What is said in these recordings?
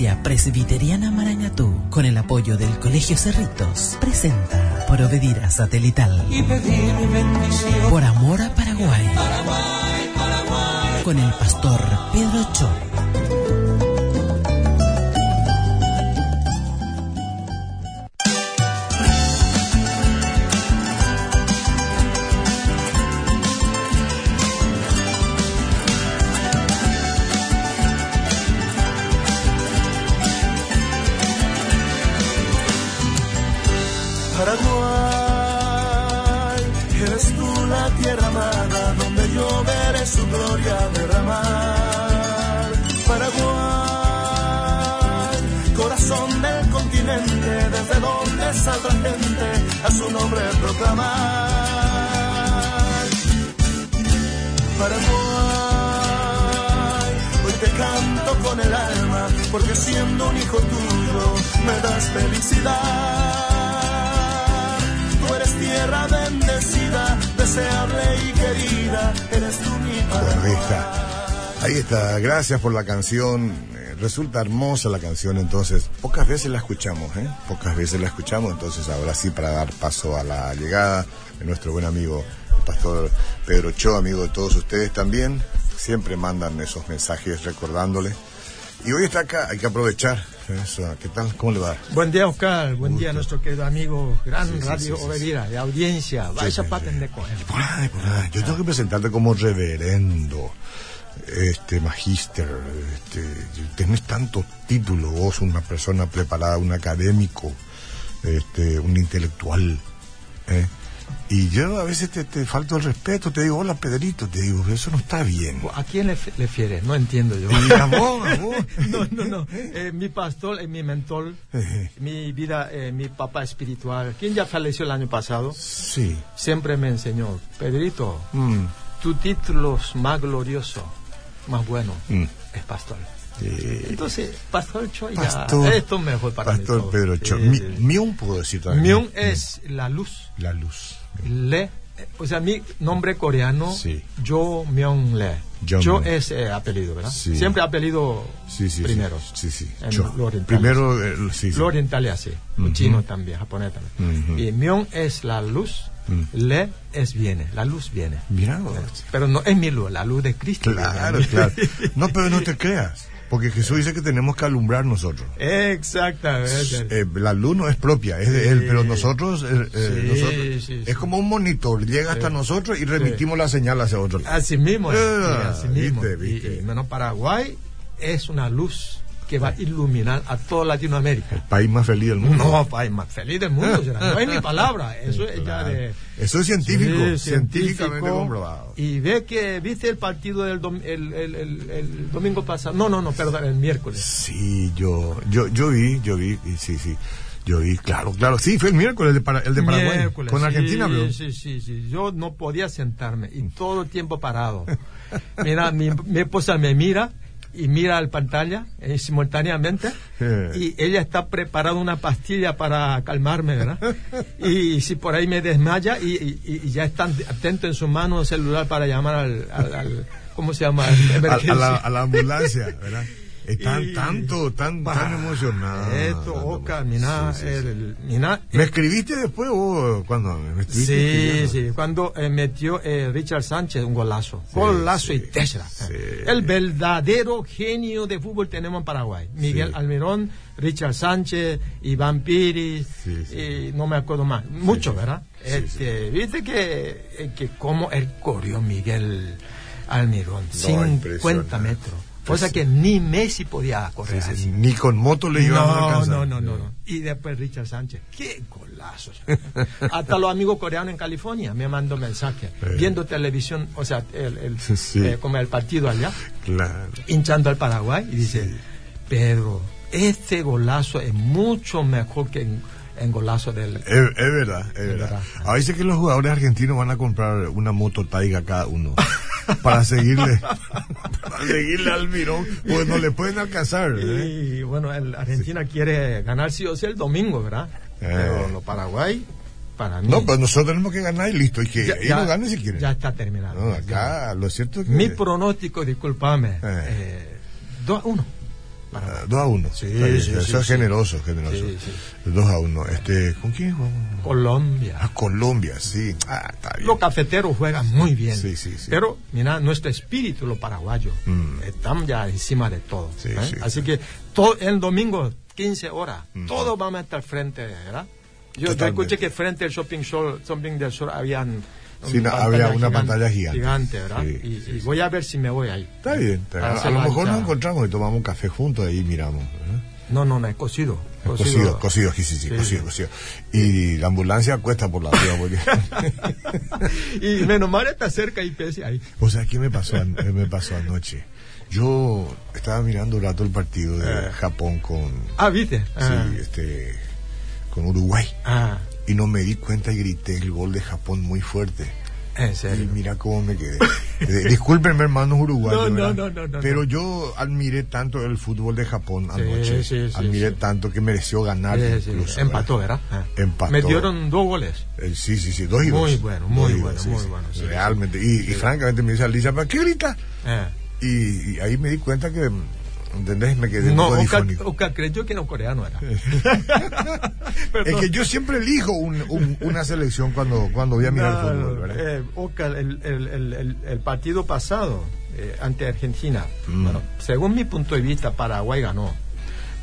Iglesia Presbiteriana Marañatú, con el apoyo del Colegio Cerritos, presenta Por Obedir a Satelital. Y pedir bendición. Por amor a Paraguay. Paraguay, Paraguay. Con el pastor Pedro Cho. Su nombre proclamar. Paraguay, hoy te canto con el alma, porque siendo un hijo tuyo me das felicidad. Tú eres tierra bendecida, deseable y querida, eres tú mi Bueno, ahí Paraguay. está. Ahí está. Gracias por la canción. Eh, Resulta hermosa la canción, entonces pocas veces la escuchamos, ¿eh? Pocas veces la escuchamos, entonces ahora sí para dar paso a la llegada de nuestro buen amigo, el pastor Pedro Cho, amigo de todos ustedes también. Siempre mandan esos mensajes recordándole. Y hoy está acá, hay que aprovechar. Eso. ¿Qué tal? ¿Cómo le va? Buen día, Oscar. Buen día, nuestro querido amigo, gran Sí, sí, Radio sí, de audiencia. Vaya paten de coger. Por ahí, por ahí. Yo tengo que presentarte como reverendo, este magíster, este, tenés tantos títulos, vos una persona preparada, un académico, este, un intelectual, ¿eh? Y yo a veces te, te falto el respeto, te digo, hola Pedrito, te digo, eso no está bien. ¿A quién le, le fieres? No entiendo yo. Y a vos, a vos. no, no, no. Eh, mi pastor, eh, mi mentor, mi vida, eh, mi papá espiritual, quien ya falleció el año pasado, Sí. siempre me enseñó, Pedrito, Mm, tu título es más glorioso, más bueno, Mm. es pastor. eh, Entonces, Pastor Cho, ya, Pastor- esto es mejor para mí. Pastor todo. Pedro Sí, Cho. sí, Mi- sí. Miun puedo decir también. Myung es la luz. La luz. Le, eh, o sea, mi nombre coreano, Sí. Jo Myung Le. Jo Myung. es eh, apellido, ¿verdad? Sí. Siempre apellido Sí, sí. primero. Sí, sí. Cho. lo oriental. Primero, eh, sí, sí. Lo oriental es así. Lo Ujú. chino también, japonés también. Ujú. Y Myung es la luz. Mm. Le es viene. La luz viene. Mira. Pero no es mi luz, la luz de Cristo. Claro, viene. claro. No, pero no te creas. Porque Jesús dice que tenemos que alumbrar nosotros. Exactamente. Eh, la luz no es propia, es de Él, pero nosotros, eh, eh, Sí, nosotros- sí, es como un monitor, llega hasta nosotros y remitimos la señal hacia otro lado. Así mismo, es, Ah, así mismo. viste, viste. Y, y, bueno, Paraguay es una luz que va a iluminar a toda Latinoamérica. País más feliz del mundo. No, país más feliz del mundo, será. no es mi palabra, eso es ya de... Eso es científico, Sí, científicamente científico. comprobado. Y ve que, ¿viste el partido del dom- el, el- el- el domingo pasado? No, no, no, perdón, el miércoles. Sí, yo, yo, yo vi, yo vi, sí, sí, yo vi, claro, claro, sí, fue el miércoles el de, el de Paraguay, Miércoles, con sí, Argentina, bro. Sí, sí, sí. Yo no podía sentarme y todo el tiempo parado. Mira, mi, mi esposa me mira y mira la pantalla eh, simultáneamente y ella está preparando una pastilla para calmarme, ¿verdad? Y si por ahí me desmaya y, y- y ya están atentos en su mano el celular para llamar al, al- al- ¿cómo se llama? A, la, a la ambulancia, ¿verdad? Están Y- tanto, tan, Bah, tan emocionados. Esto, Oca, mira, Sí, sí, sí. el- mira, ¿Me escribiste después o cuando me? Sí, sí, cuando eh, metió eh, Richard Sánchez un golazo. Sí, golazo sí, y sí. El verdadero genio de fútbol tenemos en Paraguay. Miguel Sí. Almirón, Richard Sánchez, Iván Piris, Sí, sí. y no me acuerdo más. Mucho, sí. ¿verdad? Sí, Este, Viste que, eh, que como él corrió Miguel Almirón, No, 50 impresionante. metros. Cosa que ni Messi podía correr Sí, sí, así. Ni con moto le iban a No, alcanzar. no, no, no, no. Y después Richard Sánchez. ¡Qué golazos! Hasta los amigos coreanos en California me mandó mensaje. Eh. Viendo televisión, o sea, el, el- eh, como el partido allá, Claro. hinchando al Paraguay. Y dice, Pedro, este golazo es mucho mejor que en, en golazo del... Es, es verdad, es verdad. verdad. A veces que los jugadores argentinos van a comprar una moto Taiga cada uno para seguirle, para seguirle al mirón, pues no le pueden alcanzar. ¿eh? Y bueno, el Argentina quiere ganar sí o sí el domingo, ¿verdad? Pero los Paraguay, para mí... Eh. No, pues nosotros tenemos que ganar y listo, y que ya, ellos ganen si quieren. ya está terminado. No, Ya. acá lo cierto es que... Mi pronóstico, discúlpame, Eh. eh, 2 a 1. Ah, 2 a 1. Sí, bien, sí, Eso sí, es sí. generoso, generoso. Sí, sí. 2 a 1. Este, ¿Con quién jugamos? Colombia. A Colombia, sí. Ah, está bien. Los cafeteros juegan muy bien. Sí, sí, sí. Pero, mira, nuestro espíritu, los paraguayos, Mm. estamos ya encima de todo. Sí, ¿eh? sí. Así que todo, el domingo, 15 horas, Mm. todos vamos a estar frente, ¿verdad? Yo, yo escuché que frente al shopping, show, shopping del sur habían. Sí, no, había una pantalla gigante. Gigante, ¿verdad? Sí, y, sí, y sí. voy a ver si me voy ahí. Está bien. está bien. Para A, lo mejor nos encontramos y tomamos un café juntos ahí y miramos. ¿eh? No, no, no, es cocido. Cocido, cocido, sí, sí, sí, cocido, cocido. Y la ambulancia cuesta por la vida porque... y menos mal está cerca y pese ahí. o sea, ¿qué me pasó, eh, me pasó anoche? Yo estaba mirando un rato el partido de Eh. Japón con, Ah, ¿viste? Ah, sí, este, con Uruguay ah, y no me di cuenta y grité el gol de Japón muy fuerte. en Y mira cómo me quedé. Eh, Discúlpenme, hermanos uruguayos. No, no, no, no, no, Pero yo admiré tanto el fútbol de Japón anoche. sí, sí, admiré sí. tanto que mereció ganar Sí, sí, incluso. empató, ¿verdad? ¿verdad? Ah. Empató. Metieron dos goles. Eh, sí, sí, sí, dos y Muy dos. bueno, muy dos, bueno, muy bueno, Realmente. Y, y francamente me dice Alicia, ¿para qué grita? Eh. Y, y ahí me di cuenta que, ¿entendés? Me quedé No, un poco. Oscar creyó que no coreano era. Es que yo siempre elijo un- un- una selección cuando, cuando voy a mirar No, el fútbol, ¿verdad? eh, Oscar, el, el- el- el- partido pasado eh, ante Argentina, Mm. bueno, según mi punto de vista, Paraguay ganó.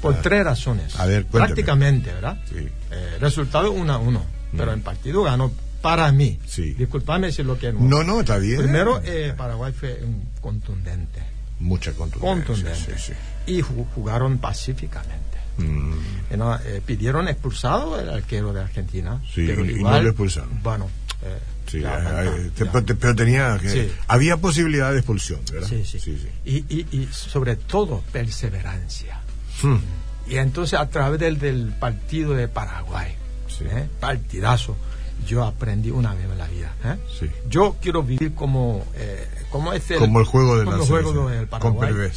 Por tres razones. Ah. A ver, cuéntame. Prácticamente, ¿verdad? Sí. Eh, resultado 1 a 1. Pero Mm. el partido ganó para mí. Sí. Disculpame si lo que no. No, no, está bien. Primero, eh, Paraguay fue un contundente. Mucha contundencia. Contundente. sí, sí. Y ju- jugaron pacíficamente. Mm, Eh, no, eh, pidieron expulsado el arquero de Argentina. Sí, pero y- y no lo expulsaron. Bueno, eh, sí, ya, eh, te- pero, te- pero tenía que, Sí. había posibilidad de expulsión, ¿verdad? Sí, sí. sí, sí. Y, y, y sobre todo perseverancia. Hmm, Y entonces a través del, del partido de Paraguay. ¿eh? partidazo, yo aprendí una vez en la vida. ¿eh? Yo quiero vivir como, eh, como es el, Como el juego de como la el juego del Con Paraguay.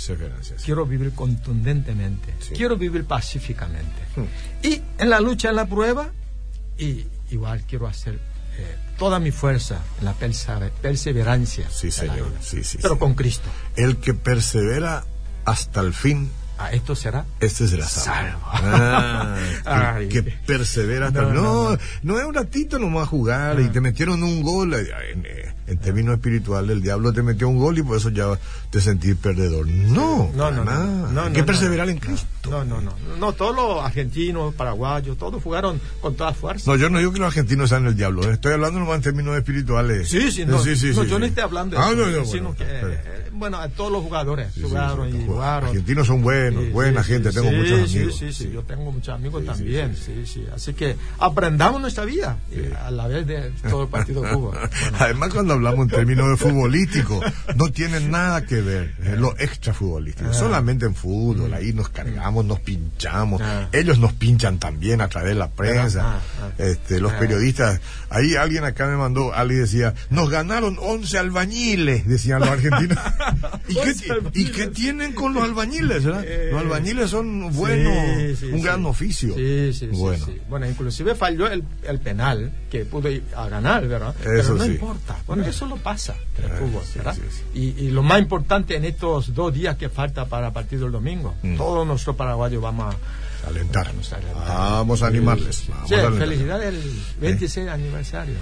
Quiero vivir contundentemente, Sí. quiero vivir pacíficamente. Hmm. Y en la lucha, en la prueba, y igual quiero hacer eh, toda mi fuerza en la perse- perseverancia. Sí, de la señor. vida. Sí, sí, Pero con Cristo. El que persevera hasta el fin, Ah, esto será este será salvo. Salvo. Ah, Ay. el que persevera hasta No, el no, no, no, es un ratito nomás jugar y Ah. te metieron un gol. eh, En, en términos espirituales, el diablo te metió un gol y por eso ya te sentís perdedor. No, No, no, no, no, Hay no, que no, perseverar no, en Cristo. No, no, no. No, todos los argentinos, paraguayos, todos jugaron con toda fuerza. No, yo no digo que los argentinos sean el diablo, eh, estoy hablando nomás en términos espirituales. Sí, sí, no, sí, sí, no, sí, yo no sí. estoy hablando de Ah, eso, no, no, sino bueno, que, eh, bueno, a todos los jugadores Sí, sí, jugaron sí, y sí, jugaron. Argentinos son buenos, Sí, buena sí, gente, sí, tengo sí, muchos sí, amigos. Sí, sí, yo tengo muchos amigos Sí, sí, también, sí, sí, sí, Así que aprendamos nuestra vida eh, a la vez de todo el partido de fútbol. Bueno, Además, cuando hablamos en términos de futbolístico, no tiene nada que ver en lo extra futbolístico. Ah. Solamente en fútbol, ahí nos cargamos, nos pinchamos. Ah. Ellos nos pinchan también a través de la prensa. Ah, ah. Este, los periodistas. Ahí alguien acá me mandó, alguien decía, nos ganaron 11 albañiles, decían los argentinos. ¿Y, 11 qué. ¿Y qué tienen con los albañiles? verdad? Eh, los albañiles son buenos, Sí, sí, un sí. gran oficio. Bueno. Bueno, inclusive falló el, el penal que pudo ir a ganar, ¿verdad? Eso Pero no importa. Bueno, eso lo pasa en el Ah, fútbol, ¿verdad? Y, y lo más importante en estos dos días que falta para el partido del domingo, Mm. todos nuestros paraguayos vamos a Alentar. Vamos a alentar. Vamos a animarles. Vamos Sí, a alentar. felicidades el 26 aniversario.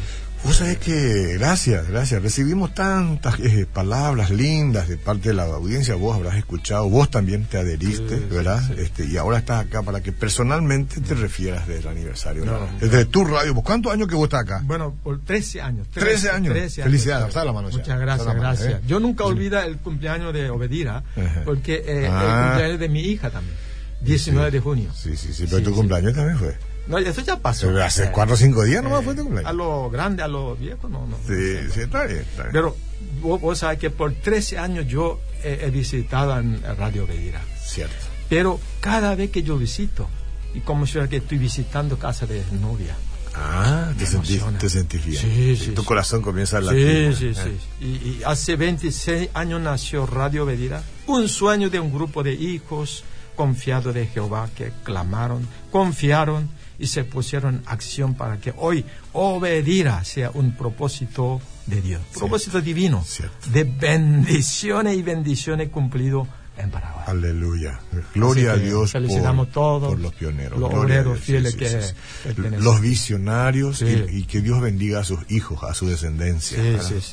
Vos sabés que, gracias, gracias. Recibimos tantas eh, palabras lindas de parte de la audiencia. Vos habrás escuchado, vos también te adheriste, Sí, ¿verdad? sí. Este, y ahora estás acá para que personalmente te refieras del aniversario. No. Desde tu radio. ¿Vos ¿Cuántos años que vos estás acá? Bueno, por 13 años. 13 años. Felicidades, alzá la mano. Muchas gracias, mano, gracias. ¿eh? Yo nunca olvido el cumpleaños de Obedira, Ajá. porque eh, Ah. el cumpleaños de mi hija también, 19 de junio. Sí, sí, sí, pero Sí, tu sí. cumpleaños también fue. No, eso ya pasó. Pero hace Eh, cuatro o cinco días nomás eh, fue tu cumpleaños. A lo grande, a lo viejo, no, no. Sí, no sé. sí, está bien, está bien. Pero vos, vos sabés que por 13 años yo he, he visitado en Radio Obedira. Cierto. Pero cada vez que yo visito, y como si fuera que estoy visitando casa de novia. Ah, te sentís, te sentís bien. Sí, sí, Tu sí. corazón comienza a Sí, latir. sí, ¿eh? sí. Y, y hace 26 años nació Radio Obedira, un sueño de un grupo de hijos confiados de Jehová que clamaron, confiaron y se pusieron en acción para que hoy Obedira sea un propósito de Dios, propósito divino, Cierto. de bendiciones y bendiciones cumplido en Paraguay. Aleluya. Gloria a Dios felicitamos por, todos por los pioneros. los obreros fieles sí, que- sí, sí. que tenemos. Los visionarios y, y que Dios bendiga a sus hijos, a su descendencia.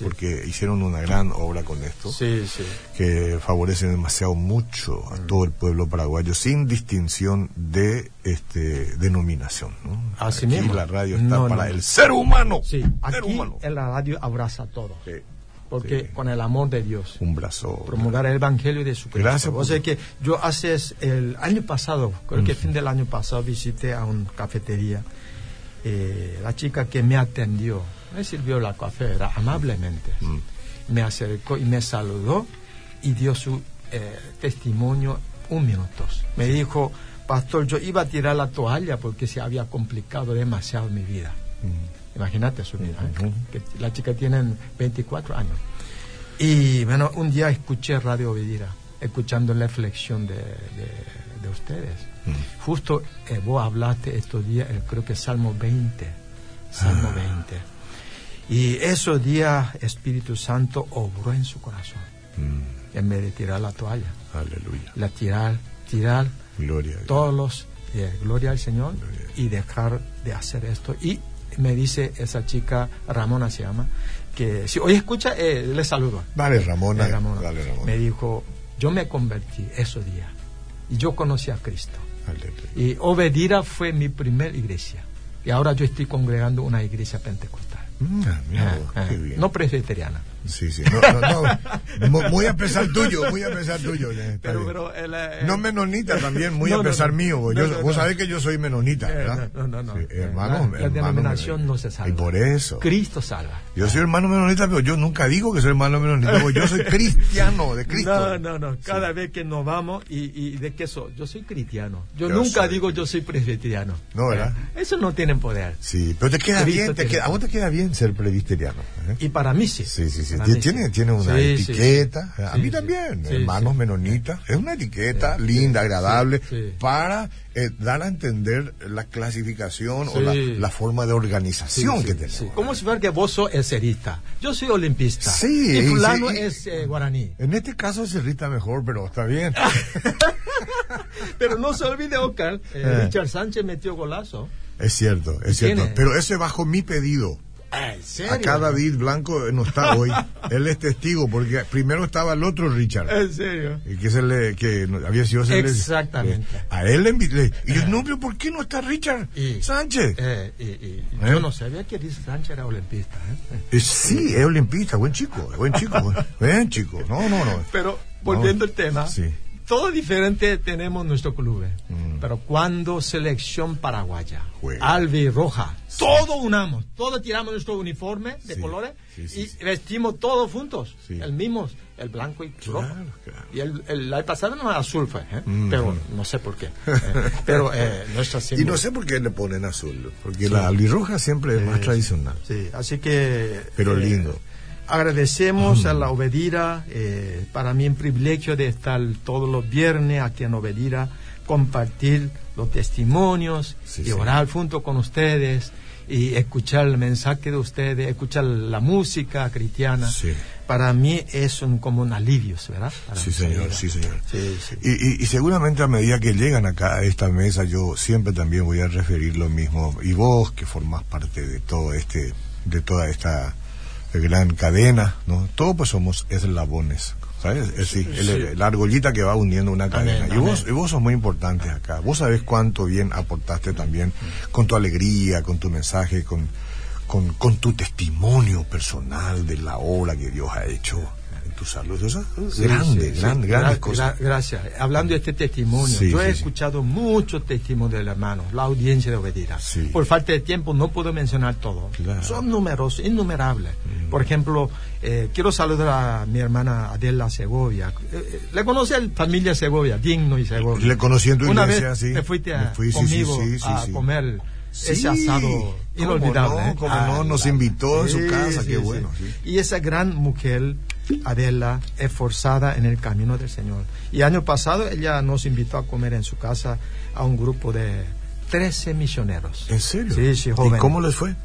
Porque hicieron una gran obra con esto. Sí, sí. que favorecen demasiado mucho a Mm. todo el pueblo paraguayo sin distinción de este denominación. ¿no? Así Aquí mismo. la radio está No, para no. el ser humano. Sí, ser humano. en la radio abraza a todos. Porque sí. con el amor de Dios. Un brazo. promulgar el Evangelio de su Gracias O sea que yo hace el año pasado, creo que fin del año pasado, visité a una cafetería. Eh, la chica que me atendió, me sirvió la café era amablemente. Mm. Me acercó y me saludó y dio su eh, testimonio un minuto. Me dijo, pastor, yo iba a tirar la toalla porque se había complicado demasiado mi vida. Imagínate su vida. ¿eh? Que la chica tiene 24 años. Y bueno, un día escuché Radio Vidira, escuchando la reflexión de, de- de ustedes. Justo eh, vos hablaste estos días, eh, creo que Salmo 20. Salmo 20. Y esos días Espíritu Santo obró en su corazón, Mm, en vez de tirar la toalla. aleluya. La tirar, tirar Gloria a Dios. todos los eh, gloria al Señor y dejar de hacer esto. Y me dice esa chica, Ramona se llama, que si hoy escucha, eh, le saludo. Dale, Ramona. Eh, Ramona. Me dijo, yo me convertí esos días y yo conocí a Cristo. Aleluya. Y Obedira fue mi primer iglesia. Y ahora yo estoy congregando una iglesia pentecostal. Mm, ah, Ah, ah, no presbiteriana. Sí, sí. No, no, no. Mu- Muy a pesar tuyo, muy a pesar tuyo. está Pero, bien. pero el, eh, No menonita también, muy a pesar mío. vos. Yo- sabés que yo soy menonita, Eh, ¿verdad? no, no, no. Sí, Eh, hermano, la, denominación no se salva. Y por eso. Cristo salva. Yo soy hermano menonita, pero yo nunca digo que soy hermano menonita, yo soy cristiano de Cristo. No, no, no. Cada vez que nos vamos, y, y de qué soy? Yo soy cristiano. Yo, Yo nunca soy- digo yo soy presbiteriano. No, ¿verdad? Eh, Eso no tiene poder. Sí, pero te queda Cristo bien, te queda, a vos te queda bien ser presbiteriano. ¿eh? Y para mí sí. Sí, sí, sí. Tiene, tiene una Sí, etiqueta. sí. A mí sí. también, hermanos menonitas. Es una etiqueta linda, agradable, para eh, dar a entender la clasificación o la, forma de organización que tenemos. Como si fuera que vos sos eserista. Yo soy olimpista. Sí, Y fulano es eh, guaraní. En este caso se rita mejor, pero está bien. Pero no se olvide, Oscar, eh. Richard Sánchez metió golazo. es cierto, es cierto. Pero ese bajo mi pedido. ¿En serio? Acá David Blanco no está hoy. Él es testigo porque primero estaba el otro Richard. ¿En serio? Y que, se le, que no- había sido le- Exactamente. le- a él le invité. Y yo, no, pero ¿por qué no está Richard Y- Sánchez? Eh, y, y- ¿Eh? Yo no sabía que Sánchez era olimpista. ¿eh? Eh, sí, es olimpista, buen chico, buen chico, buen, buen chico. No, no, no. Pero volviendo al tema, Sí. Todo diferente tenemos nuestro club. ¿eh? Mm. Pero cuando selección paraguaya, Juega. albi roja, todo unamos, todos tiramos nuestro uniforme de Sí, colores sí, y vestimos todos juntos, el mismo, el blanco y rojo. Claro, claro. Y el, el, año pasado no azul fue, ¿eh? Mm. pero no sé por qué. Eh, pero eh, nuestra Y no sé por qué le ponen azul, porque la albirroja siempre es más tradicional. Sí, así que... Pero lindo. Agradecemos a la Obedira, eh, para mí un privilegio de estar todos los viernes aquí en Obedira, compartir los testimonios Sí, y sí. orar junto con ustedes y escuchar el mensaje de ustedes, escuchar la música cristiana. Sí. Para mí es un, como un alivio, ¿verdad? Para Sí, señor, sí, señor. Sí, sí. Y, y- y seguramente a medida que llegan acá a esta mesa, yo siempre también voy a referir lo mismo. Y vos, que formás parte de todo este, de toda esta gran cadena, ¿no? Todos pues somos eslabones, ¿sabes? Es decir, el- la argollita que va uniendo una cadena. y, vos, y vos sos muy importantes acá. Vos sabés cuánto bien aportaste también con tu alegría, con tu mensaje, con, con, con tu testimonio personal de la obra que Dios ha hecho en tu salud. Eso es Sí, grande, sí, gran- sí. grandes Gra- cosas. gra- gracias. Hablando de este testimonio, yo he escuchado muchos testimonios del hermano, la audiencia de Obedira. Por falta de tiempo no puedo mencionar todo. Claro. Son numerosos, innumerables. Por ejemplo, eh, quiero saludar a mi hermana Adela Segovia. Eh, eh, le conoce a la familia Segovia, Digno y Segovia. Le conocí en tu Una iglesia, vez sí. te fuiste a- Me fui, conmigo a comer Sí, ese asado inolvidable. no, ¿eh? cómo no, nos invitó en su casa, qué bueno, sí. Y esa gran mujer, Adela, esforzada en el camino del Señor. Y año pasado ella nos invitó a comer en su casa a un grupo de 13 misioneros. ¿En serio? Sí, sí, ¿Y jóvenes. cómo les fue?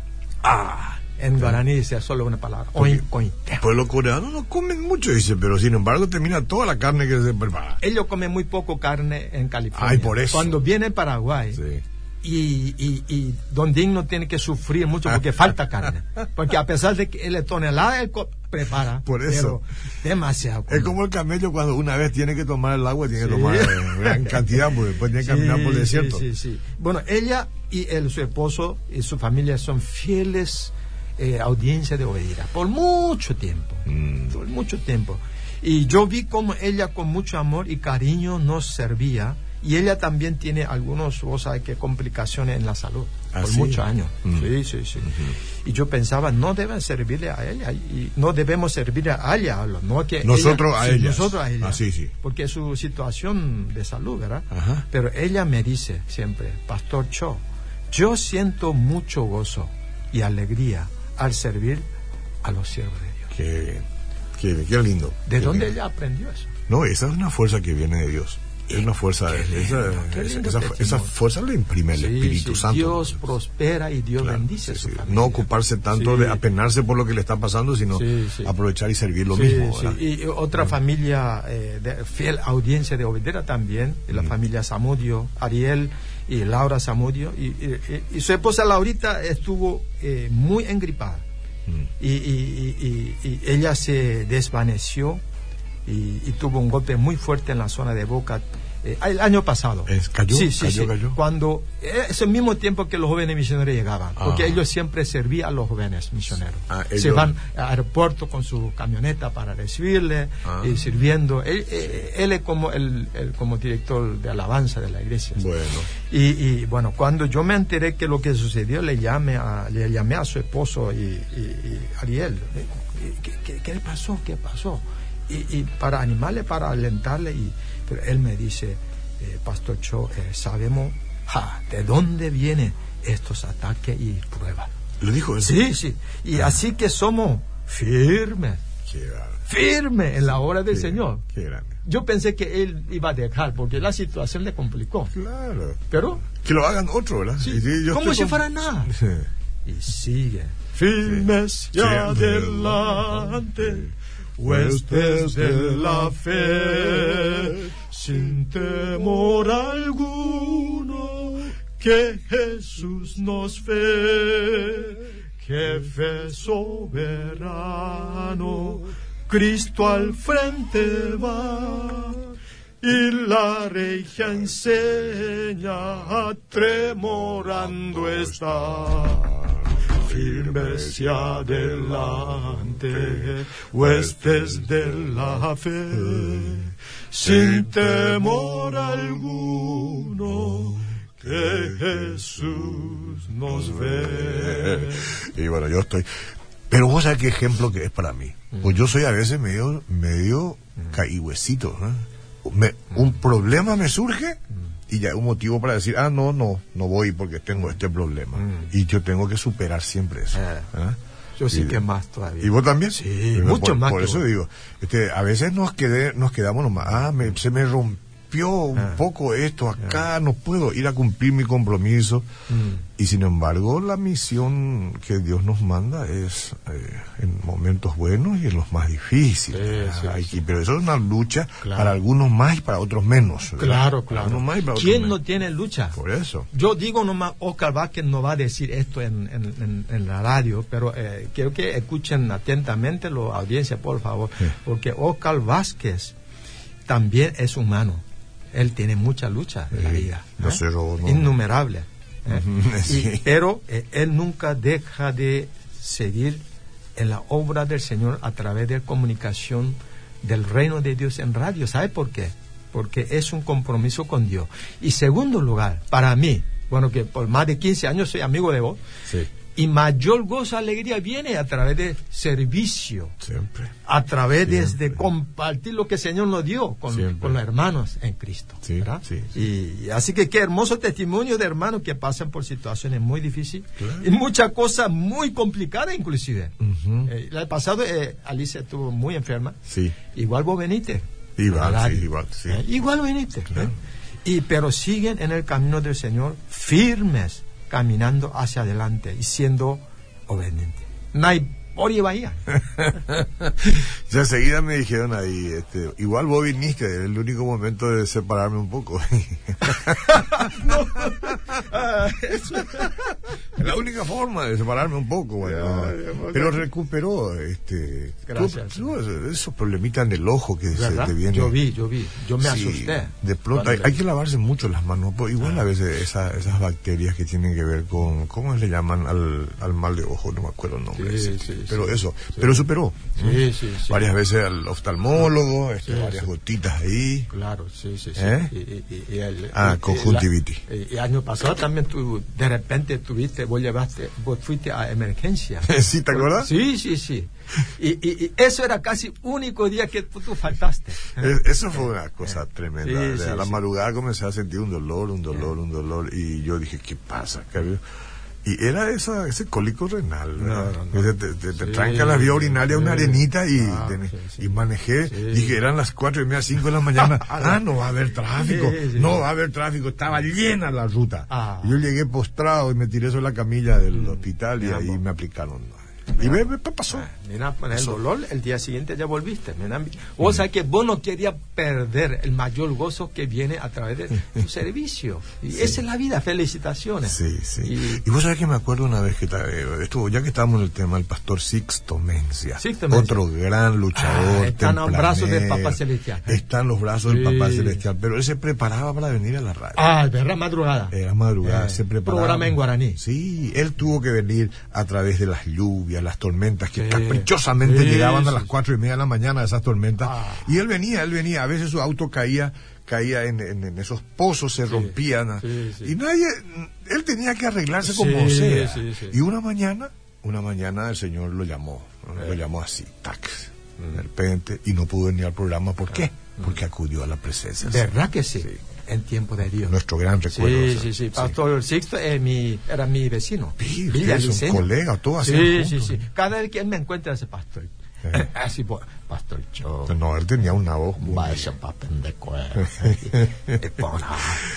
Ah, En guaraní dice solo una palabra. Oin, coin. Pues los coreanos no comen mucho, dice, pero sin embargo termina toda la carne que se prepara. Ellos comen muy poco carne en California. Ay, por eso. Cuando viene a Paraguay, Sí. Y, y, y Don Digno tiene que sufrir mucho porque falta carne. Porque a pesar de que él es tonelada, él prepara. Por eso. pero demasiado. Es como el camello cuando una vez tiene que tomar el agua, tiene que tomar eh, gran cantidad, porque después tiene que caminar por el desierto. Sí. Bueno, ella y él, su esposo y su familia son fieles eh, audiencia de Obedira por mucho tiempo. Mm. Por mucho tiempo. Y yo vi como ella con mucho amor y cariño nos servía. Y ella también tiene algunos, vos sabés que complicaciones en la salud. ¿Ah, por sí? muchos años. Mm. Sí, sí, sí. Y yo pensaba, no deben servirle a ella. Y no debemos servirle a ella. No que Nosotros a sí, ellas. Nosotros a ella. Ah, sí, sí. Porque es su situación de salud, ¿verdad? Ajá. Pero ella me dice siempre, Pastor Cho, yo siento mucho gozo y alegría al servir a los siervos de Dios. Qué bien, qué, bien, qué lindo. ¿De Qué dónde bien. ella aprendió eso? No, esa es una fuerza que viene de Dios. Es una fuerza, esa, lindo, qué esa- lindo esa, testimonio. esa fuerza la imprime el Sí, Espíritu sí, Santo. Dios prospera y Dios Claro, bendice sí, su familia. No ocuparse tanto de apenarse por lo que le está pasando, sino aprovechar y servir lo mismo. Y otra familia eh, de fiel audiencia de Obedera también, de Mm. la familia Zamudio, Ariel y Laura Zamudio. Y, y- y- y su esposa Laurita estuvo eh, muy engripada. Mm. Y- y ella se desvaneció y, y tuvo un golpe muy fuerte en la zona de Boca. eh, el año pasado. Es- cayó, Sí, sí, cayó, sí. cayó. Cuando eh, es el mismo tiempo que los jóvenes misioneros llegaban, porque Ah. ellos siempre servían a los jóvenes misioneros. Ah, Se van al aeropuerto con su camioneta para recibirle Ah. y sirviendo. Él, eh, él es como el, el- como director de alabanza de la iglesia. Bueno, Y, y, bueno, cuando yo me enteré que lo que sucedió, le llamé a, le llamé a su esposo y, y- y Ariel. ¿Qué, qué, qué pasó? ¿Qué pasó? Y, y para animarle, para alentarle. Y, pero él me dice, eh, Pastor Cho, eh, sabemos ja, de dónde vienen estos ataques y pruebas. lo dijo él. Sí, sí. Y así que somos firmes, Qué grande. firmes en la obra del Qué- Señor. Qué grande. Yo pensé que él iba a dejar porque la situación le complicó. Claro. Pero Que lo hagan otro, ¿verdad? Sí, sí, yo como si con- fuera nada. Sí. y sigue firmes y adelante huestes de la fe sin temor alguno que Jesús nos ve jefe soberano Cristo al frente va y la regia enseña tremorando está firmes y adelante, huestes de la fe, sin temor alguno, que Jesús nos ve. Y bueno, yo estoy. Pero vos sabés qué ejemplo que es para mí. Pues yo soy a veces medio, medio caíhuesito. ¿no? Me- un problema me surge y ya hay un motivo para decir, ah, no, no, no voy porque tengo este problema. Y yo tengo que superar siempre eso. Eh, ¿ah? Yo sí Y- que más todavía. ¿Y vos también? Sí, mucho por, más Por que eso vos. digo, este, a veces nos, quedé, nos quedamos nomás, ah, me- se me rompió un Ah. poco esto acá, no puedo ir a cumplir mi compromiso. Mm. Y sin embargo, la misión que Dios nos manda es eh, en momentos buenos y en los más difíciles. Sí, sí, Hay sí. que- pero eso es una lucha Claro. para algunos más y para otros menos. ¿verdad? Claro, claro. más y para otros ¿Quién menos. no tiene lucha? Por eso. Yo digo nomás, Oscar Vázquez no va a decir esto en, en- en- en la radio, pero eh, quiero que escuchen atentamente la audiencia, por favor, Sí. porque Oscar Vázquez también es humano. Él tiene mucha lucha en la vida. no ¿eh? no. Innumerable. ¿eh? Y- pero eh, él nunca deja de seguir en la obra del Señor a través de comunicación del reino de Dios en radio. ¿Sabe por qué? Porque es un compromiso con Dios. Y segundo lugar, para mí, bueno, que por más de 15 años soy amigo de vos, Sí, y mayor gozo, alegría viene a través de servicio, siempre. a través de, Siempre. de compartir lo que el Señor nos dio con, con los hermanos en Cristo. Sí, ¿verdad? sí, Y, y así que qué hermoso testimonio de hermanos que pasan por situaciones muy difíciles Claro. y muchas cosas muy complicadas inclusive. Ujú. Eh, el año pasado eh, Alicia estuvo muy enferma. Sí. Igual vos veniste. Igual, igual. Eh, igual veniste. Claro. Y pero siguen en el camino del Señor firmes, caminando hacia adelante y siendo hay Ori Bahía. ya enseguida me dijeron ahí, este, igual vos viniste, es el único momento de separarme un poco. la única forma de separarme un poco, bueno. Pero recuperó, este, Gracias. tú- tú- esos problemitas en el ojo que se te vienen. Yo vi, yo vi. Yo me Sí, asusté. De pronto hay, que lavarse mucho las manos, pero igual a veces esa- esas bacterias que tienen que ver con, ¿cómo le llaman al, al mal de ojo? No me acuerdo el nombre. Sí, sí, pero eso, pero superó. Sí, sí, sí. Varias veces al oftalmólogo, este, varias gotitas ahí. Claro, sí, sí, sí. ¿Eh? Y, y- el- Ah, y conjuntivitis. Y, y año pasado también tú, de repente tuviste, vos llevaste, vos fuiste a emergencia. ¿Sí, te acuerdas? Sí, sí, sí. Y, y- y eso era casi único día que tú, tú faltaste. Es- Eso fue una cosa tremenda. A la madrugada comencé a sentir un dolor, un dolor, un dolor. Y yo dije, ¿qué pasa? cabrón? Y era esa, ese cólico renal. ¿verdad? No, no, no. Te, te, te Sí, tranca la vía urinaria una sí. arenita y, Ah, sí, y manejé. Dije, eran las cuatro y media, cinco de la mañana. ah, no va a haber tráfico. No va a haber tráfico. Estaba llena la ruta. Ah. Yo llegué postrado y me tiré sobre la camilla del hospital y ahí me aplicaron. Y ve, ve, pasó. Mira, el dolor, el día siguiente ya volviste. Mira, vos sabés que vos no querías perder el mayor gozo que viene a través de tu servicio. Y esa es la vida, felicitaciones. Sí, sí. Y- Y, vos sabés que me acuerdo una vez que eh, estuvo, ya que estábamos en el tema, el pastor Sixto Mencia, Sixto Mencia. otro gran luchador. Ah, está en los brazos del Papa Celestial. Está en los brazos del Sí. Papá Celestial, pero él se preparaba para venir a la radio. Ah, ¿verdad? Madrugada. Era madrugada, Eh, se preparaba. programa en guaraní. Sí, él tuvo que venir a través de las lluvias, las tormentas que Sí. caprichosamente Sí, llegaban a las cuatro y media de la mañana esas tormentas. Ah. Y él venía, él venía. A veces su auto caía caía en, en- en esos pozos, se rompían. Y nadie, él tenía que arreglarse como sea. Y una mañana, una mañana el Señor lo llamó, lo llamó así, tac, Mm. de repente, y no pudo venir al programa. ¿Por qué? Porque acudió a la presencia. ¿Verdad que sí? En tiempo de Dios. Nuestro gran recuerdo. Sí, o sea, sí, sí. Pastor Sixto es mi, era mi vecino. Sí, ustedes son Villaliceño. colegas, todos Sí, sí, sí. Cada vez que él me encuentra ese pastor. Eh. Así, pues, Pastor Cho. No, él tenía una voz muy... Vaya pa' pendejo.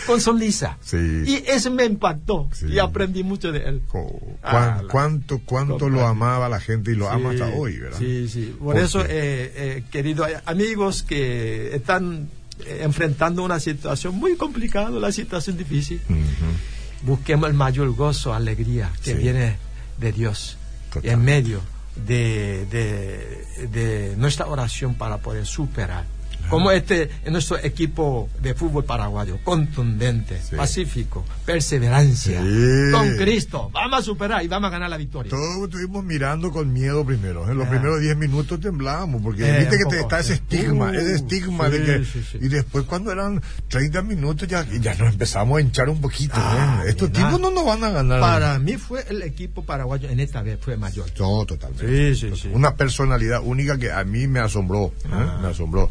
Con sonrisa. Sí. Y eso me impactó. Sí. Y aprendí mucho de él. Ah, cuánto cuánto lo amaba la gente y lo ama Sí, hasta hoy, ¿verdad? Sí, sí. Por ¿Por eso, eh, eh, queridos amigos que están eh, enfrentando una situación muy complicada, la situación difícil, busquemos el mayor gozo, alegría que Sí. viene de Dios Total. en medio de, de- de nuestra oración para poder superar. Como este en nuestro equipo de fútbol paraguayo, contundente, Sí. pacífico, perseverancia, Sí. con Cristo. Vamos a superar y vamos a ganar la victoria. Todos estuvimos mirando con miedo primero. En los Ah. primeros 10 minutos temblábamos, porque Eh, viste que te, está ese estigma, Uh, ese estigma sí, de que... Y después cuando eran 30 minutos ya, ya nos empezamos a hinchar un poquito. Ah, ¿eh? Estos tipos no nos van a ganar. Para mí fue el equipo paraguayo en esta vez fue mayor. No, totalmente. Una personalidad única que a mí me asombró. ¿eh? Ah, me asombró.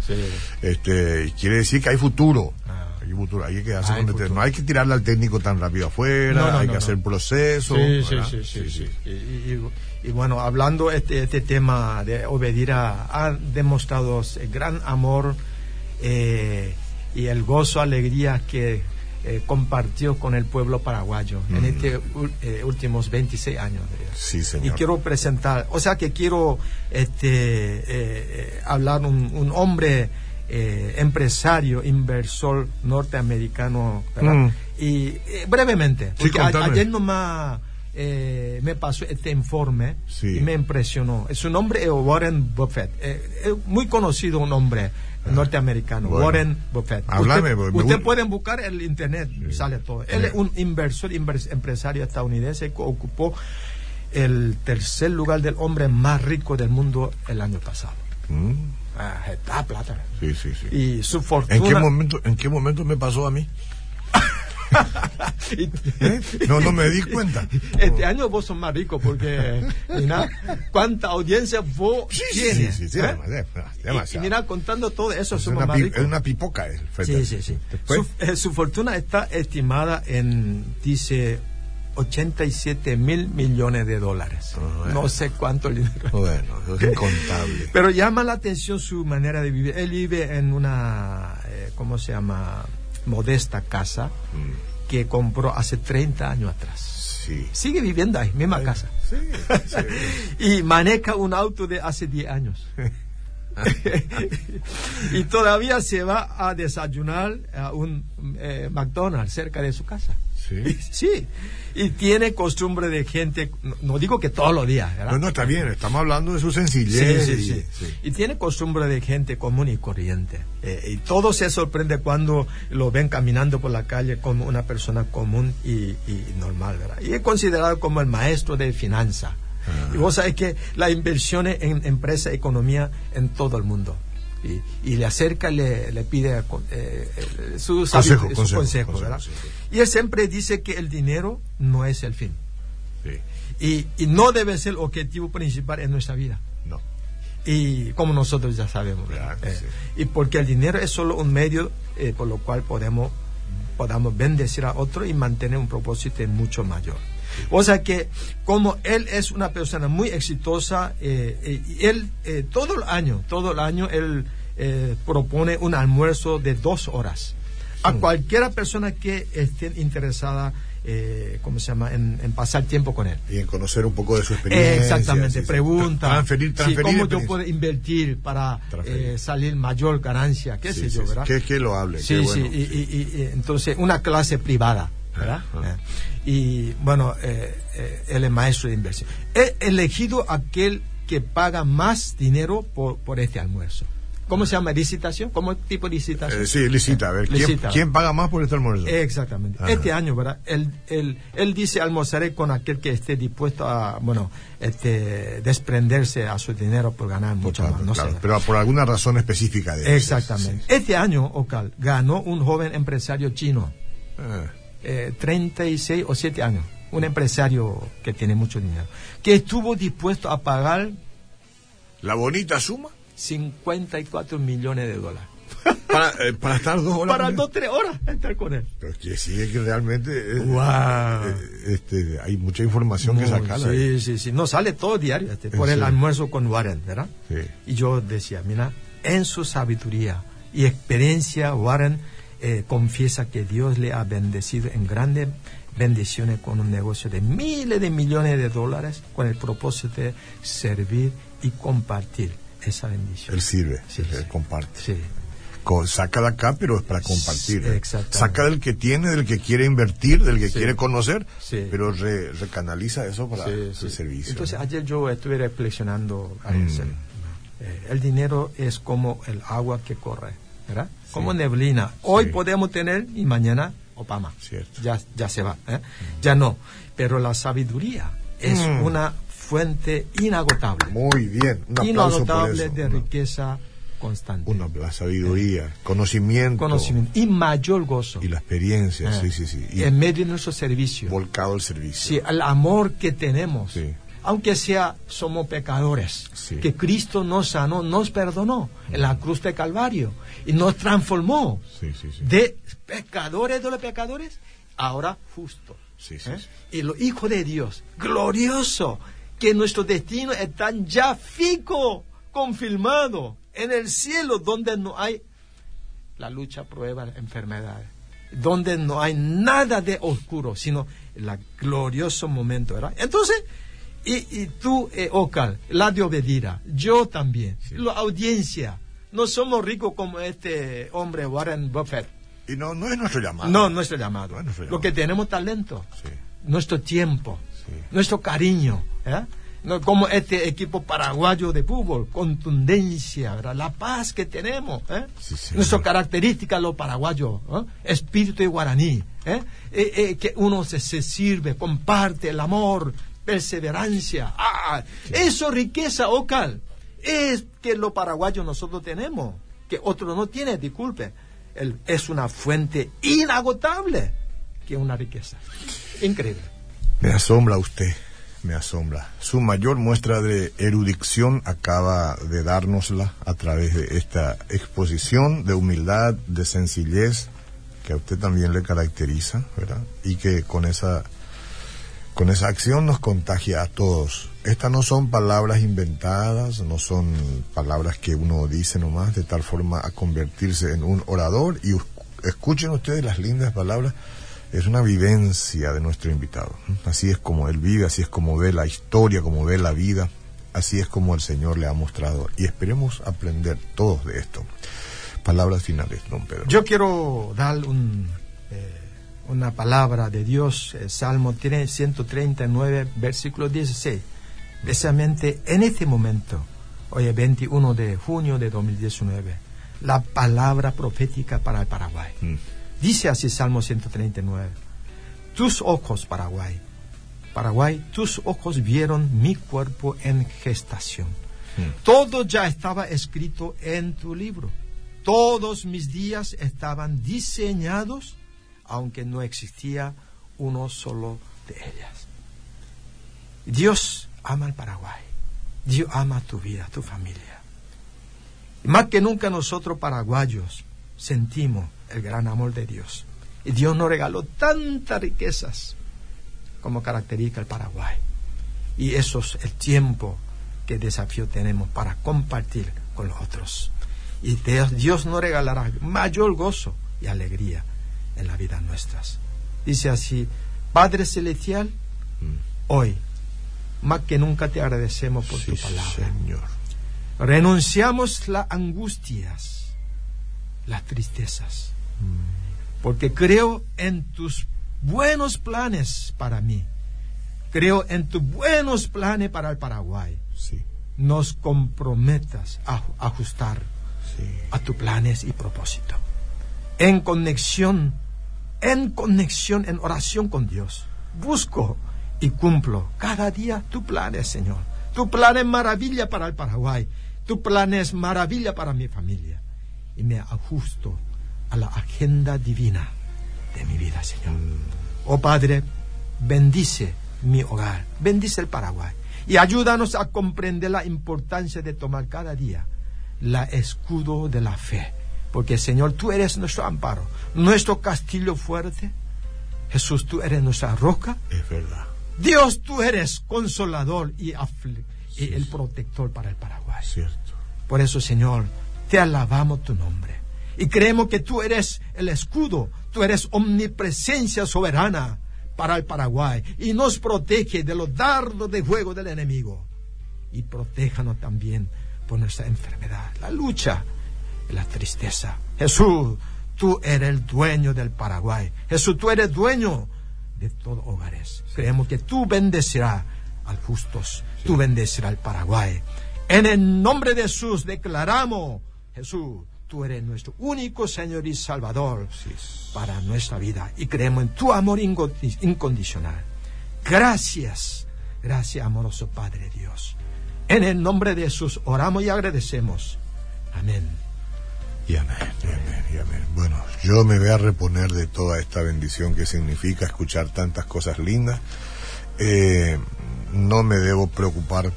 Este, quiere decir que hay futuro. Ah. Hay futuro. Hay que quedarse Hay con. No hay que tirarle al técnico tan rápido afuera. No, no, hay no, que hacer proceso. Sí, sí, sí. Y, y- y bueno, hablando este este tema de Obedira, ha demostrado eh, gran amor eh, y el gozo, alegría que eh, compartió con el pueblo paraguayo en estos últimos 26 años. Sí, señor. Y quiero presentar, o sea que quiero este, eh, eh, hablar un, un hombre eh, empresario, inversor norteamericano. Mm. Y eh, brevemente, Sí, a- ayer nomás eh, me pasó este informe Sí. y me impresionó. Su nombre es Warren Buffett, eh, es muy conocido un hombre norteamericano, Ah, Bueno. Warren Buffett. Háblame, Usted- me gu- pueden buscar el internet, sale todo. Él es un inversor, invers- empresario estadounidense que ocupó el tercer lugar del hombre más rico del mundo el año pasado. Mm, Ah, está plata. Sí, sí, sí. Y su fortuna. ¿En qué momento, en qué momento me pasó a mí? ¿Eh? No, no me di cuenta. Este año vos sos más rico porque mira cuánta audiencia vos Sí, sí, tienes. sí, sí, sí, ¿eh? demasiado, Y- mira, contando todo eso, es, somos una más pi- ricos. es una pipoca. eh, Sí, sí, sí. Después, Su, eh, su fortuna está estimada en, dice, 87 mil millones de dólares. Ah, bueno. No sé cuánto dinero. bueno, es incontable. Pero llama la atención su manera de vivir. Él vive en una, eh, ¿cómo se llama? Modesta casa Mm, que compró hace 30 años atrás. Sí. Sigue viviendo ahí, misma casa. y maneja un auto de hace 10 años. y todavía se va a desayunar a un eh, McDonald's cerca de su casa. Sí. Sí. Y tiene costumbre de gente, no, no digo que todos los días, ¿verdad? No, no, está bien, estamos hablando de su sencillez. Sí, sí, y-. Y tiene costumbre de gente común y corriente. Eh, y todo se sorprende cuando lo ven caminando por la calle como una persona común y, y normal, ¿verdad? Y es considerado como el maestro de finanzas. Ah. Y vos sabés que la inversión en empresa, economía en todo el mundo. Y, y le acerca, le, le pide eh, eh, su, Consejo, sabi- su consejo, consejo, consejo, ¿verdad? sí, sí. Y él siempre dice que el dinero no es el fin. Sí. Y, y no debe ser el objetivo principal en nuestra vida No. y como nosotros ya sabemos Eh, sí. y porque el dinero es solo un medio eh, por lo cual podemos podamos bendecir a otro y mantener un propósito mucho mayor o sea que como él es una persona muy exitosa eh, eh, y él eh, todo el año todo el año él eh, propone un almuerzo de dos horas a cualquiera persona que esté interesada eh, ¿cómo se llama? En, en pasar tiempo con él Y en conocer un poco de su experiencia. Exactamente, sí, pregunta. Transferir, sí, transferir. ¿Cómo yo puedo invertir para eh, salir mayor ganancia? ¿Qué Sí, sé yo, verdad? Que, que lo hable. Sí, qué bueno. sí, y, y- y- y entonces una clase privada, ¿verdad? Eh, y bueno, eh, eh, él es maestro de inversión. He elegido aquel que paga más dinero por, por este almuerzo. ¿Cómo se llama? ¿Licitación? ¿Cómo tipo de licitación? Eh, sí, licita. A ver, ¿quién, Licita. quién paga más por este almuerzo? Exactamente. Ajá. Este año, ¿verdad? Él, él, él dice almorzaré con aquel que esté dispuesto a, bueno, este, desprenderse a su dinero por ganar mucho Claro, más. No claro, sé. pero por alguna razón específica de eso. Exactamente. Este año, Ocal, ganó un joven empresario chino, Ah, eh, 36 o 7 años, un empresario que tiene mucho dinero, que estuvo dispuesto a pagar la bonita suma 54 millones de dólares. para, eh, para estar dos horas. Para dos, tres horas estar con él. Pero que sí, es que realmente eh, Wow. eh, este, hay mucha información que sacar. sí, ahí. sí, sí. No sale todo diario, este, ¿En por el almuerzo con Warren, ¿verdad? Sí. Y yo decía, mira, en su sabiduría y experiencia, Warren eh, confiesa que Dios le ha bendecido en grandes bendiciones con un negocio de miles de millones de dólares con el propósito de servir y compartir esa bendición. Él sirve, Sí, él sí. comparte. Sí, Saca de acá, pero es para compartir. ¿eh? Saca del que tiene, del que quiere invertir, del que quiere conocer, Sí. pero re- recanaliza eso para el servicio. Entonces, ¿no? ayer yo estuve reflexionando, Mm. eh, el dinero es como el agua que corre, ¿verdad? Como neblina. Hoy podemos tener y mañana Obama. Cierto. Ya, ya se va, ¿eh? ya no. Pero la sabiduría es Mm. una fuente inagotable. Muy bien, un inagotable de Una- riqueza constante. una- la sabiduría, conocimiento, conocimiento y mayor gozo. y la experiencia, Eh, sí, sí, sí. Y en medio de nuestro servicio. volcado al servicio. Sí, el amor que tenemos. Sí. Aunque sea somos pecadores, Sí. que Cristo nos sanó, nos perdonó en la cruz de Calvario y nos transformó Sí, sí, sí. de pecadores de los pecadores, ahora sí, ¿eh? Y los hijos de Dios, glorioso, que nuestro destino está ya fijo, confirmado en el cielo, donde no hay la lucha, prueba, enfermedades, donde no hay nada de oscuro, sino el glorioso momento, ¿verdad? Entonces, y, y tú, eh, Ocal, la de Obedira, yo también, la audiencia, no somos ricos como este hombre Warren Buffett. Y no, no es nuestro llamado. No, nuestro llamado. No es nuestro Lo llamado. que tenemos talento, Sí. nuestro tiempo, Sí. nuestro cariño, ¿eh? No, como este equipo paraguayo de fútbol, contundencia, ¿verdad? la paz que tenemos, ¿eh? Sí, nuestra característica los paraguayos, ¿eh? espíritu de guaraní, eh, que uno se, se sirve, comparte el amor, perseverancia, ¡Ah! eso riqueza ocal, es que los paraguayos nosotros tenemos, que otro no tiene, disculpe, El- es una fuente inagotable que una riqueza, increíble. Me asombra usted, me asombra. Su mayor muestra de erudición acaba de dárnosla a través de esta exposición de humildad, de sencillez, que a usted también le caracteriza, ¿verdad? Y que con esa, con esa acción nos contagia a todos. Estas no son palabras inventadas, no son palabras que uno dice nomás de tal forma a convertirse en un orador. Y escuchen ustedes las lindas palabras Es una vivencia de nuestro invitado. Así es como él vive, así es como ve la historia, como ve la vida, así es como el Señor le ha mostrado. Y esperemos aprender todos de esto. Palabras finales, don Pedro. Yo quiero dar un, eh, una palabra de Dios, eh, Salmo 139, versículo 16. Precisamente en este momento, hoy es 21 de junio de 2019, la palabra profética para el Paraguay. Mm. Dice así Salmo 139, tus ojos, Paraguay, Paraguay, tus ojos vieron mi cuerpo en gestación. Mm. Todo ya estaba escrito en tu libro. Todos mis días estaban diseñados, aunque no existía uno solo de ellas. Dios ama al Paraguay. Dios ama tu vida, tu familia. Y más que nunca nosotros paraguayos sentimos el gran amor de Dios. Y Dios nos regaló tantas riquezas como caracteriza el Paraguay. Y eso es el tiempo que desafío tenemos para compartir con los otros. Y Dios, nos regalará mayor gozo y alegría en la vida nuestras. Dice así, Padre Celestial, hoy, más que nunca te agradecemos por tu palabra. Señor. Renunciamos las angustias, las tristezas, porque creo en tus buenos planes para mí. Creo en tus buenos planes para el Paraguay. Sí, Nos comprometas a ajustar sí. a tus planes y propósito. En conexión, en conexión, en oración con Dios. Busco y cumplo cada día tu planes, Señor. Tu plan es maravilla para el Paraguay. Tu plan es maravilla para mi familia. Y me ajusto a la agenda divina de mi vida, Señor. Oh Padre, bendice mi hogar, bendice el Paraguay y ayúdanos a comprender la importancia de tomar cada día la escudo de la fe. Porque Señor, tú eres nuestro amparo, nuestro castillo fuerte. Jesús, tú eres nuestra roca. Es verdad. Dios, tú eres consolador y, y el protector para el Paraguay. Cierto. Por eso, Señor, te alabamos tu nombre. Y creemos que tú eres el escudo, tú eres omnipresencia soberana para el Paraguay. Y nos protege de los dardos de fuego del enemigo. Y protéjanos también por nuestra enfermedad, la lucha la tristeza. Jesús, tú eres el dueño del Paraguay. Jesús, tú eres dueño de todos hogares. Creemos que tú bendecirás al justos, tú bendecirás al Paraguay. En el nombre de Jesús declaramos, Jesús, tú eres nuestro único Señor y Salvador para nuestra vida y creemos en tu amor incondicional. Gracias, gracias amoroso Padre Dios. En el nombre de Jesús oramos y agradecemos. Amén. Y amén, y amén, y amén. Bueno, yo me voy a reponer de toda esta bendición que significa escuchar tantas cosas lindas. Eh, no me debo preocupar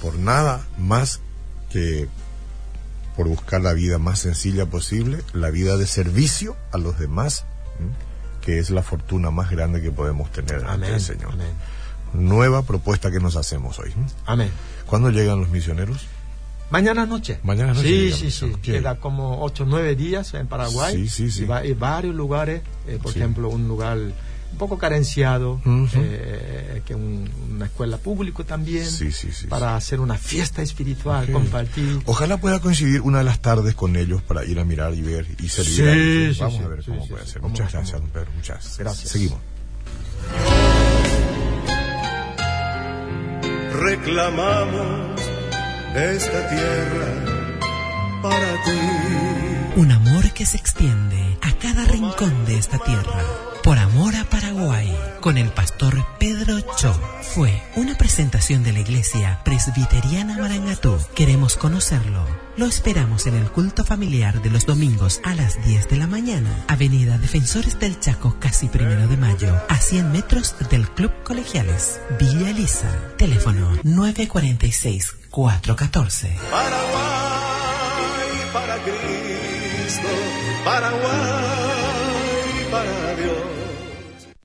por nada más que por buscar la vida más sencilla posible, la vida de servicio a los demás, que es la fortuna más grande que podemos tener ante el Señor. Amén. Nueva propuesta que nos hacemos hoy. Amén. ¿Cuándo llegan los misioneros? Mañana noche. Mañana noche Sí, sí, sí. Queda como 8 o 9 días en Paraguay. Sí, sí, sí. Y, va- y varios lugares, eh, por Sí. ejemplo, un lugar un poco carenciado, eh, que un- una escuela pública también, Sí, sí, sí, para hacer una fiesta espiritual, Ok. compartir. Ojalá pueda coincidir una de las tardes con ellos para ir a mirar y ver y servir. Vamos sí, a ver sí, cómo sí, puede sí. ser. Cómo Muchas gracias, don Pedro. Muchas Gracias. Seguimos. Reclamamos esta tierra para ti. Un amor que se extiende a cada rincón de esta tierra. Por amor a Paraguay, con el pastor Pedro Cho. Fue una presentación de la iglesia presbiteriana Marangatú. Queremos conocerlo. Lo esperamos en el culto familiar de los domingos a las 10 de la mañana. Avenida Defensores del Chaco, casi primero de mayo, a 100 metros del Club Colegiales. Villa Elisa. Teléfono 946-414. Paraguay para Cristo, Paraguay.